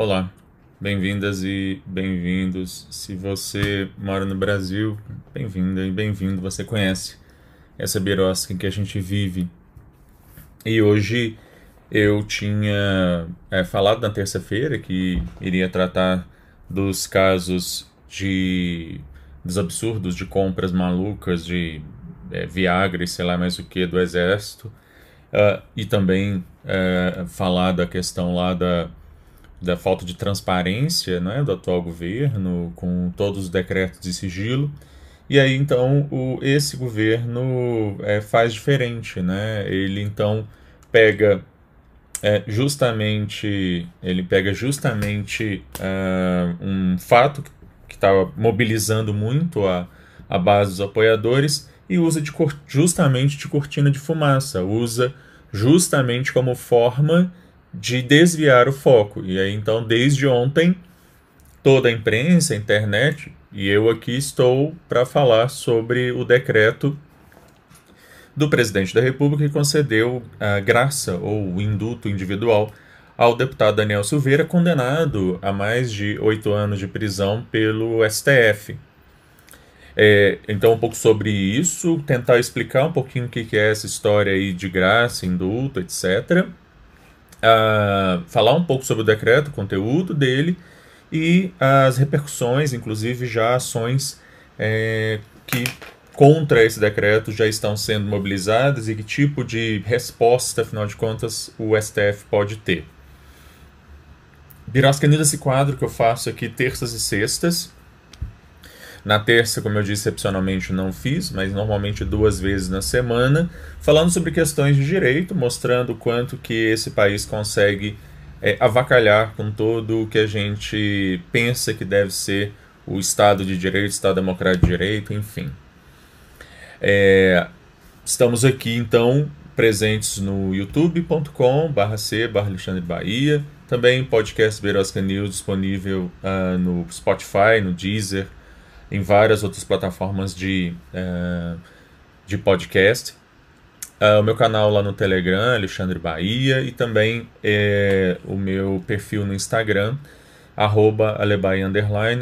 Olá, bem-vindas e bem-vindos. Se você mora no Brasil, bem-vinda e bem-vindo. Você conhece essa birosca em que a gente vive. E hoje eu tinha é, falado na terça-feira que iria tratar dos casos de dos absurdos de compras malucas de é, Viagra e sei lá mais o que do exército uh, e também uh, falar da questão lá da da falta de transparência né, do atual governo, com todos os decretos de sigilo. E aí, então, o, esse governo é, faz diferente. Né? Ele, então, pega é, justamente ele pega justamente uh, um fato que estava mobilizando muito a, a base dos apoiadores e usa de, justamente de cortina de fumaça, usa justamente como forma de desviar o foco. E aí, então, desde ontem, toda a imprensa, a internet, e eu aqui estou para falar sobre o decreto do presidente da República que concedeu a graça ou o induto individual ao deputado Daniel Silveira, condenado a mais de oito anos de prisão pelo STF. É, então, um pouco sobre isso, tentar explicar um pouquinho o que é essa história aí de graça, indulto, etc uh, falar um pouco sobre o decreto, o conteúdo dele e as repercussões, inclusive já ações é, que contra esse decreto já estão sendo mobilizadas e que tipo de resposta, afinal de contas, o STF pode ter. Birosca nesse quadro que eu faço aqui terças e sextas. Na terça, como eu disse, excepcionalmente não fiz, mas normalmente duas vezes na semana, falando sobre questões de direito, mostrando quanto que esse país consegue é, avacalhar com todo o que a gente pensa que deve ser o Estado de Direito, Estado Democrático de Direito, enfim. É, estamos aqui, então, presentes no youtube.com barra c barra Alexandre Bahia, também podcast Berosca News disponível uh, no Spotify, no Deezer, em várias outras plataformas de, uh, de podcast. Uh, o meu canal lá no Telegram, Alexandre Bahia, e também é, o meu perfil no Instagram, arroba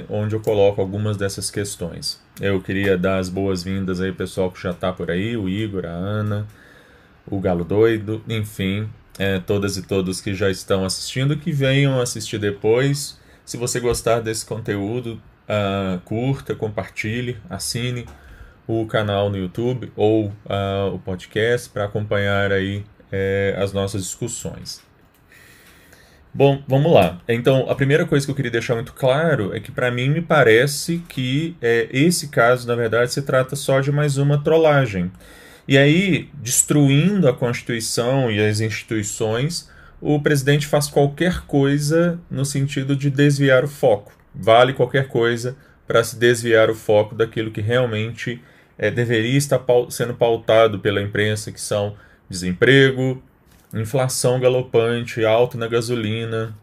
onde eu coloco algumas dessas questões. Eu queria dar as boas-vindas aí pessoal que já está por aí, o Igor, a Ana, o Galo Doido, enfim, é, todas e todos que já estão assistindo, que venham assistir depois. Se você gostar desse conteúdo, uh, curta, compartilhe, assine o canal no YouTube ou uh, o podcast para acompanhar aí é, as nossas discussões. Bom, vamos lá. Então, a primeira coisa que eu queria deixar muito claro é que, para mim, me parece que é, esse caso, na verdade, se trata só de mais uma trollagem. E aí, destruindo a Constituição e as instituições, o presidente faz qualquer coisa no sentido de desviar o foco vale qualquer coisa para se desviar o foco daquilo que realmente é, deveria estar sendo pautado pela imprensa, que são desemprego, inflação galopante, alta na gasolina,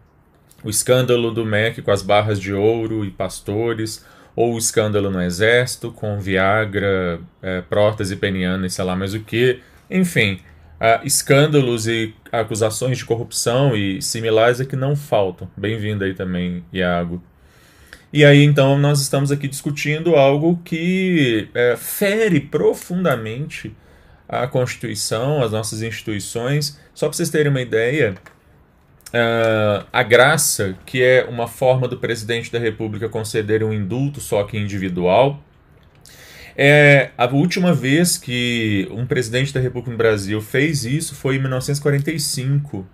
o escândalo do MEC com as barras de ouro e pastores, ou o escândalo no exército com Viagra, é, prótese peniana e sei lá mais o que. Enfim, uh, escândalos e acusações de corrupção e similares é que não faltam. Bem-vindo aí também, Iago. E aí, então, nós estamos aqui discutindo algo que é, fere profundamente a Constituição, as nossas instituições. Só para vocês terem uma ideia, uh, a graça, que é uma forma do presidente da República conceder um indulto, só que individual, é, a última vez que um presidente da República no Brasil fez isso foi em 1945.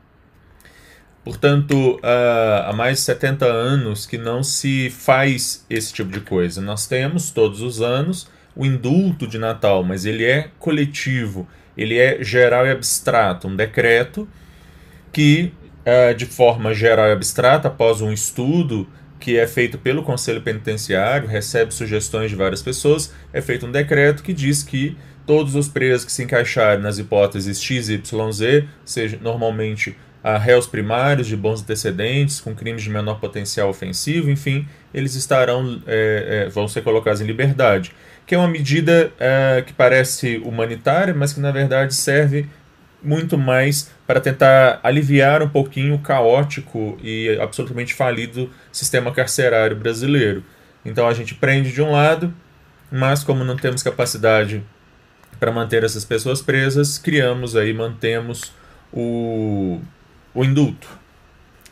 Portanto, uh, há mais de 70 anos que não se faz esse tipo de coisa. Nós temos todos os anos o indulto de Natal, mas ele é coletivo, ele é geral e abstrato, um decreto que, uh, de forma geral e abstrata, após um estudo que é feito pelo Conselho Penitenciário, recebe sugestões de várias pessoas, é feito um decreto que diz que todos os presos que se encaixarem nas hipóteses X, Y, Z, seja normalmente a réus primários de bons antecedentes, com crimes de menor potencial ofensivo, enfim, eles estarão é, é, vão ser colocados em liberdade, que é uma medida é, que parece humanitária, mas que na verdade serve muito mais para tentar aliviar um pouquinho o caótico e absolutamente falido sistema carcerário brasileiro. Então a gente prende de um lado, mas como não temos capacidade para manter essas pessoas presas, criamos aí, mantemos o, o indulto.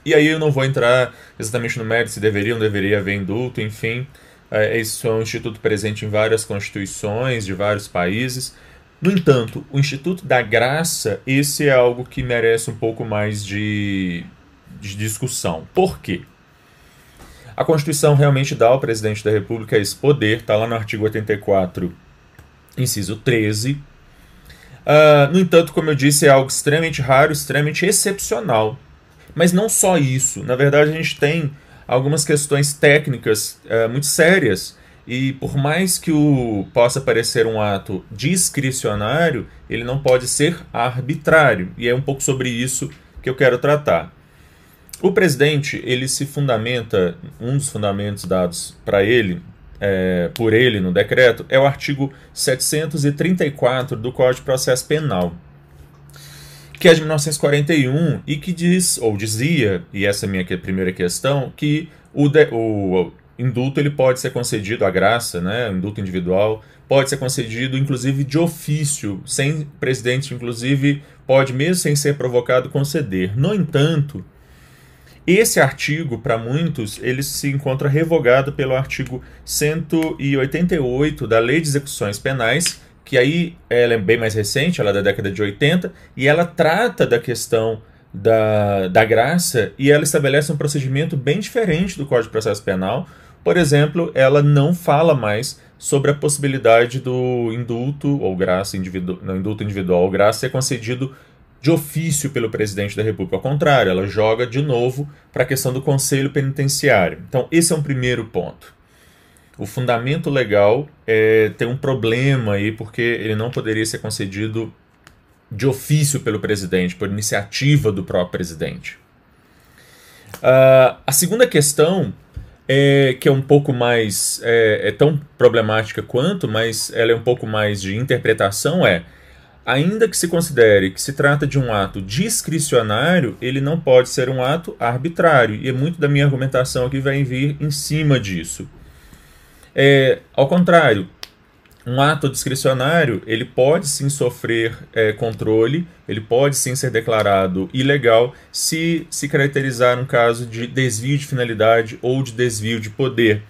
E aí eu não vou entrar exatamente no mérito se deveria ou não deveria haver indulto, enfim. É, isso é um instituto presente em várias constituições de vários países. No entanto, o Instituto da Graça, esse é algo que merece um pouco mais de, de discussão. Por quê? A Constituição realmente dá ao presidente da República esse poder, está lá no artigo 84, inciso 13. Uh, no entanto, como eu disse, é algo extremamente raro, extremamente excepcional. Mas não só isso. Na verdade, a gente tem algumas questões técnicas uh, muito sérias e por mais que o possa parecer um ato discricionário, ele não pode ser arbitrário. E é um pouco sobre isso que eu quero tratar. O presidente, ele se fundamenta, um dos fundamentos dados para ele, é, por ele no decreto, é o artigo 734 do Código de Processo Penal, que é de 1941 e que diz, ou dizia, e essa é a minha primeira questão, que o, de, o indulto ele pode ser concedido a graça, né, indulto individual, pode ser concedido inclusive de ofício, sem presidente inclusive pode mesmo sem ser provocado conceder. No entanto, esse artigo para muitos ele se encontra revogado pelo artigo 188 da Lei de Execuções Penais, que aí ela é bem mais recente, ela é da década de 80 e ela trata da questão da, da graça e ela estabelece um procedimento bem diferente do Código de Processo Penal, por exemplo, ela não fala mais sobre a possibilidade do indulto ou graça individual, não, indulto individual ou graça ser concedido de ofício pelo presidente da República. Ao contrário, ela joga de novo para a questão do conselho penitenciário. Então, esse é um primeiro ponto. O fundamento legal é, tem um problema aí, porque ele não poderia ser concedido de ofício pelo presidente, por iniciativa do próprio presidente. Uh, a segunda questão é, que é um pouco mais. É, é, tão problemática quanto, mas ela é um pouco mais de interpretação, é. Ainda que se considere que se trata de um ato discricionário, ele não pode ser um ato arbitrário. E é muito da minha argumentação aqui vai vir em cima disso. É, ao contrário, um ato discricionário ele pode sim sofrer é, controle, ele pode sim ser declarado ilegal se se caracterizar um caso de desvio de finalidade ou de desvio de poder.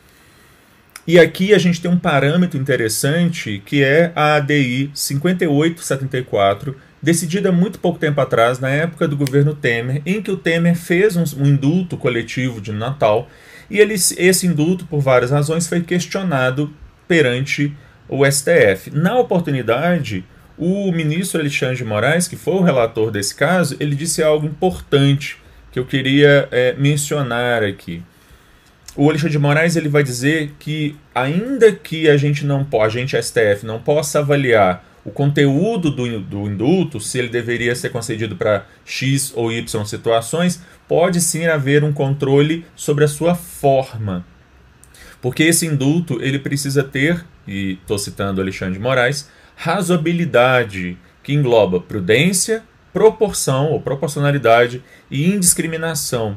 E aqui a gente tem um parâmetro interessante que é a ADI 5874, decidida muito pouco tempo atrás, na época do governo Temer, em que o Temer fez um, um indulto coletivo de Natal e ele, esse indulto, por várias razões, foi questionado perante o STF. Na oportunidade, o ministro Alexandre de Moraes, que foi o relator desse caso, ele disse algo importante que eu queria é, mencionar aqui. O Alexandre de Moraes ele vai dizer que ainda que a gente não a gente STF não possa avaliar o conteúdo do, do indulto, se ele deveria ser concedido para X ou Y situações, pode sim haver um controle sobre a sua forma. Porque esse indulto ele precisa ter, e estou citando Alexandre de Moraes, razoabilidade, que engloba prudência, proporção ou proporcionalidade e indiscriminação.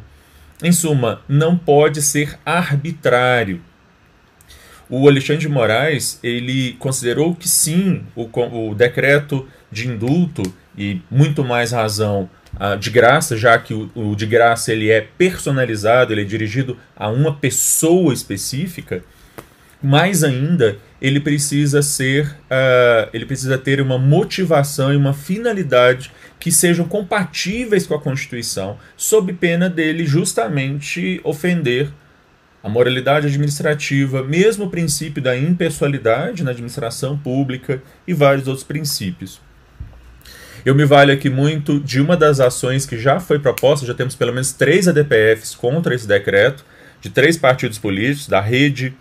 Em suma, não pode ser arbitrário. O Alexandre de Moraes ele considerou que sim, o, o decreto de indulto e muito mais razão de graça, já que o, o, de graça ele é personalizado, ele é dirigido a uma pessoa específica, mais ainda ele precisa ser, uh, ele precisa ter uma motivação e uma finalidade que sejam compatíveis com a Constituição, sob pena dele justamente ofender a moralidade administrativa, mesmo o princípio da impessoalidade na administração pública e vários outros princípios. Eu me valho aqui muito de uma das ações que já foi proposta, já temos pelo menos três ADPFs contra esse decreto, de três partidos políticos, da Rede,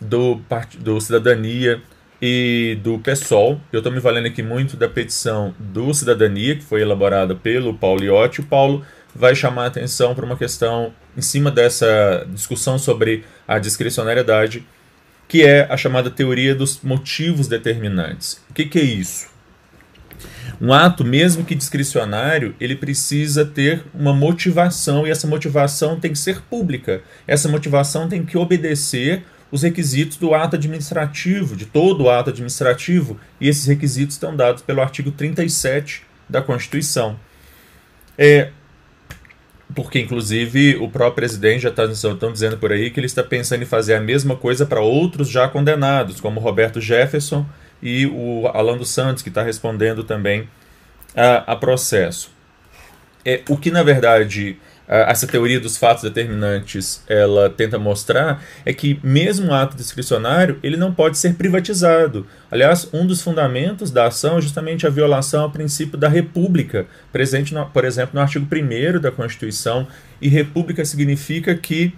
do, do Cidadania e do PSOL. Eu estou me valendo aqui muito da petição do Cidadania, que foi elaborada pelo Paulo Iotti. O Paulo vai chamar a atenção para uma questão em cima dessa discussão sobre a discricionariedade, que é a chamada teoria dos motivos determinantes. O que, que é isso? Um ato, mesmo que discricionário, ele precisa ter uma motivação e essa motivação tem que ser pública. Essa motivação tem que obedecer os requisitos do ato administrativo, de todo o ato administrativo, e esses requisitos estão dados pelo artigo 37 da Constituição. É, porque, inclusive, o próprio presidente já está dizendo por aí que ele está pensando em fazer a mesma coisa para outros já condenados, como Roberto Jefferson e o Alan Santos, que está respondendo também a, a processo. É, o que, na verdade, essa teoria dos fatos determinantes ela tenta mostrar é que mesmo o ato discricionário ele não pode ser privatizado. Aliás, um dos fundamentos da ação é justamente a violação ao princípio da república, presente, no, por exemplo, no artigo 1 da Constituição. E república significa que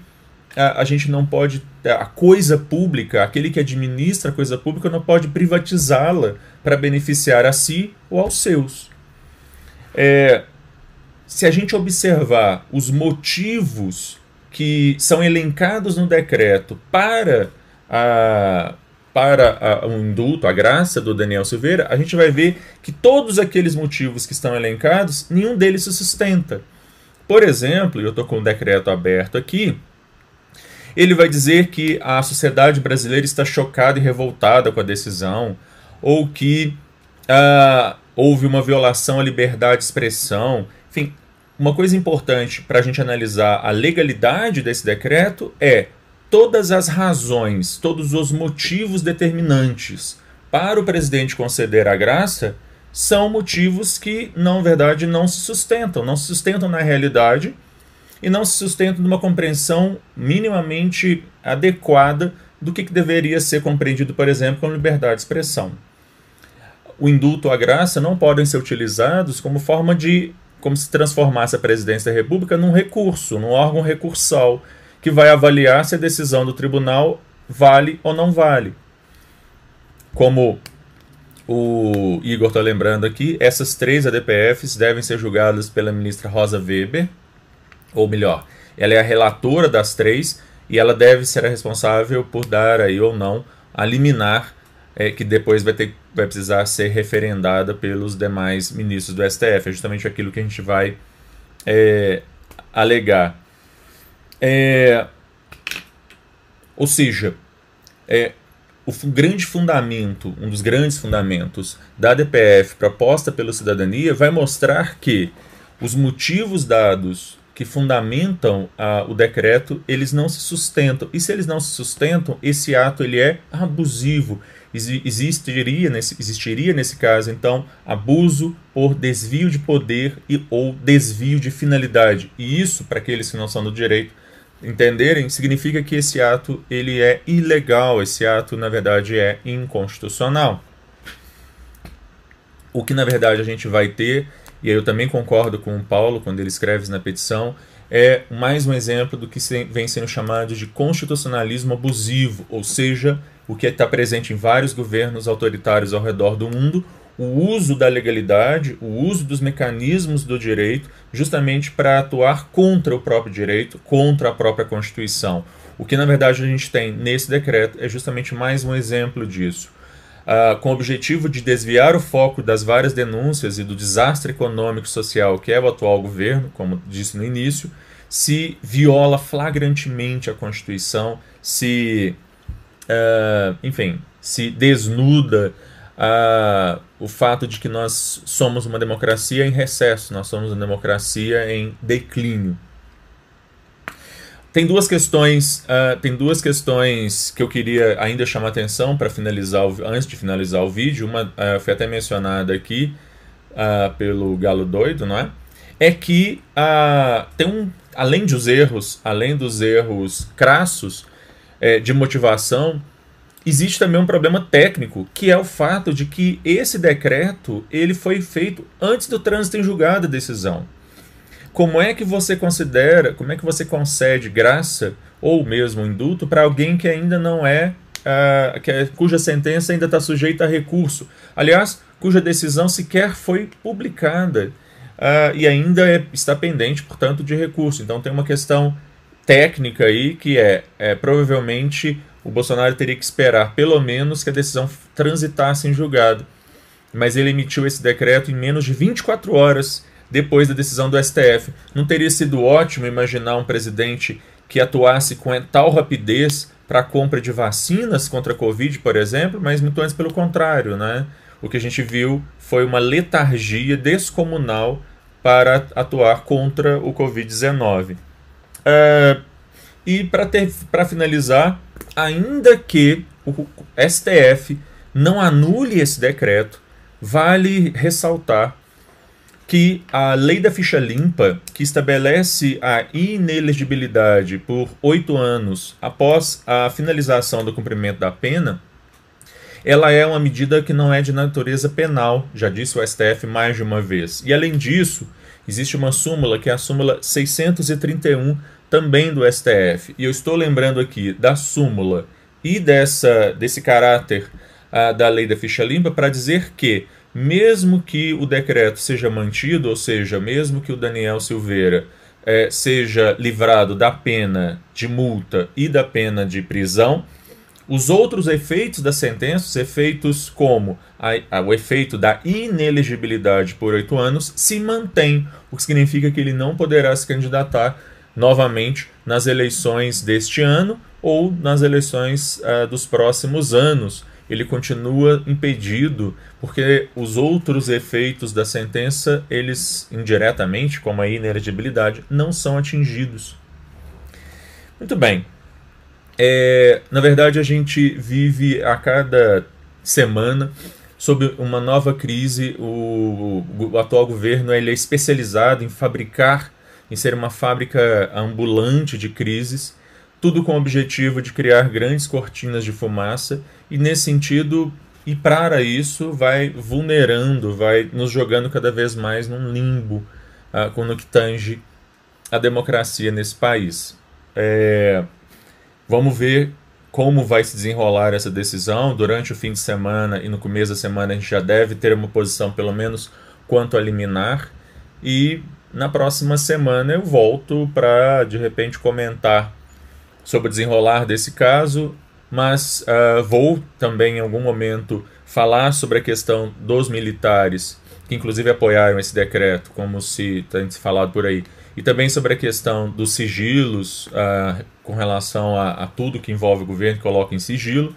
a, a gente não pode. A coisa pública, aquele que administra a coisa pública, não pode privatizá-la para beneficiar a si ou aos seus. É, se a gente observar os motivos que são elencados no decreto para a para o indulto, a graça do Daniel Silveira, a gente vai ver que todos aqueles motivos que estão elencados, nenhum deles se sustenta. Por exemplo, eu estou com o decreto aberto aqui, ele vai dizer que a sociedade brasileira está chocada e revoltada com a decisão, ou que ah, houve uma violação à liberdade de expressão. Enfim, uma coisa importante para a gente analisar a legalidade desse decreto é todas as razões, todos os motivos determinantes para o presidente conceder a graça são motivos que, na verdade, não se sustentam, não se sustentam na realidade e não se sustentam numa compreensão minimamente adequada do que, que deveria ser compreendido, por exemplo, como liberdade de expressão. O indulto ou a graça não podem ser utilizados como forma de como se transformasse a presidência da República num recurso, num órgão recursal, que vai avaliar se a decisão do tribunal vale ou não vale. Como o Igor está lembrando aqui, essas três ADPFs devem ser julgadas pela ministra Rosa Weber, ou melhor, ela é a relatora das três e ela deve ser a responsável por dar aí ou não a liminar é, que depois vai, ter, vai precisar ser referendada pelos demais ministros do STF. É justamente aquilo que a gente vai é, alegar. É, ou seja, é, o grande fundamento, um dos grandes fundamentos da DPF proposta pela cidadania vai mostrar que os motivos dados que fundamentam o decreto, eles não se sustentam. E se eles não se sustentam, esse ato ele é abusivo. Existiria nesse, existiria nesse caso, então, abuso por desvio de poder e, ou desvio de finalidade. E isso, para aqueles que não são do direito entenderem, significa que esse ato ele é ilegal, esse ato, na verdade, é inconstitucional. O que, na verdade, a gente vai ter e aí eu também concordo com o Paulo quando ele escreve na petição, é mais um exemplo do que vem sendo chamado de constitucionalismo abusivo, ou seja, o que está presente em vários governos autoritários ao redor do mundo, o uso da legalidade, o uso dos mecanismos do direito, justamente para atuar contra o próprio direito, contra a própria Constituição. O que na verdade a gente tem nesse decreto é justamente mais um exemplo disso uh, com o objetivo de desviar o foco das várias denúncias e do desastre econômico e social que é o atual governo, como disse no início, se viola flagrantemente a Constituição, se, uh, enfim, se desnuda uh, o fato de que nós somos uma democracia em recesso, nós somos uma democracia em declínio. Tem duas questões, uh, tem duas questões que eu queria ainda chamar atenção para finalizar o, antes de finalizar o vídeo. Uma foi até mencionada aqui pelo Galo Doido, não é? É que tem um além dos erros, além dos erros crassos é, de motivação, existe também um problema técnico, que é o fato de que esse decreto ele foi feito antes do trânsito em julgado a decisão. Como é que você considera, como é que você concede graça ou mesmo indulto para alguém que ainda não é, uh, que é, cuja sentença ainda está sujeita a recurso? Aliás, cuja decisão sequer foi publicada uh, e ainda é, está pendente, portanto, de recurso. Então tem uma questão técnica aí que é, é provavelmente o Bolsonaro teria que esperar pelo menos que a decisão transitasse em julgado. Mas ele emitiu esse decreto em menos de 24 horas depois da decisão do STF. Não teria sido ótimo imaginar um presidente que atuasse com tal rapidez para a compra de vacinas contra a Covid, por exemplo, mas muito antes pelo contrário, né? O que a gente viu foi uma letargia descomunal para atuar contra o Covid-19. É, e para finalizar, ainda que o STF não anule esse decreto, vale ressaltar que a lei da ficha limpa, que estabelece a inelegibilidade por oito anos após a finalização do cumprimento da pena, ela é uma medida que não é de natureza penal, já disse o STF mais de uma vez. E além disso, existe uma súmula que é a súmula 631 também do STF. E eu estou lembrando aqui da súmula e dessa desse caráter uh, da lei da ficha limpa para dizer que mesmo que o decreto seja mantido, ou seja, mesmo que o Daniel Silveira é, seja livrado da pena de multa e da pena de prisão, os outros efeitos da sentença, os efeitos como a, a, o efeito da inelegibilidade por oito anos, se mantém, o que significa que ele não poderá se candidatar novamente nas eleições deste ano ou nas eleições uh, dos próximos anos, ele continua impedido porque os outros efeitos da sentença, eles indiretamente, como a inelegibilidade, não são atingidos. Muito bem. É, na verdade, a gente vive a cada semana sob uma nova crise. O, o, atual governo ele é especializado em fabricar, em ser uma fábrica ambulante de crises tudo com o objetivo de criar grandes cortinas de fumaça e nesse sentido e para isso vai vulnerando, vai nos jogando cada vez mais num limbo uh, no que tange a democracia nesse país. É, vamos ver como vai se desenrolar essa decisão. Durante o fim de semana e no começo da semana a gente já deve ter uma posição pelo menos quanto a liminar. E na próxima semana eu volto para de repente comentar sobre o desenrolar desse caso, mas uh, vou também em algum momento falar sobre a questão dos militares, que inclusive apoiaram esse decreto, como se tem se falado por aí, e também sobre a questão dos sigilos uh, com relação a, a, tudo que envolve o governo coloca em sigilo.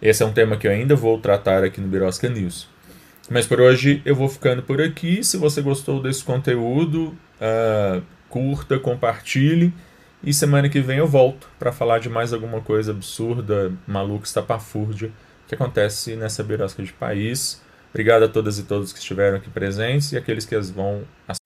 Esse é um tema que eu ainda vou tratar aqui no Birosca News. Mas por hoje eu vou ficando por aqui. Se você gostou desse conteúdo, uh, curta, compartilhe. E semana que vem eu volto para falar de mais alguma coisa absurda, maluca, estapafúrdia que acontece nessa birosca de país. Obrigado a todas e todos que estiveram aqui presentes e aqueles que as vão